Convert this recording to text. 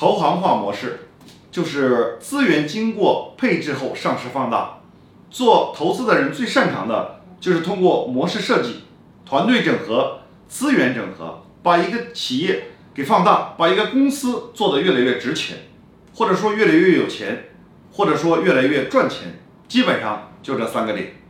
投行化模式就是资源经过配置后上市放大。做投资的人最擅长的就是通过模式设计团队整合资源整合把一个企业给放大把一个公司做得越来越值钱或者说越来越有钱或者说越来越赚钱。基本上就这三个点。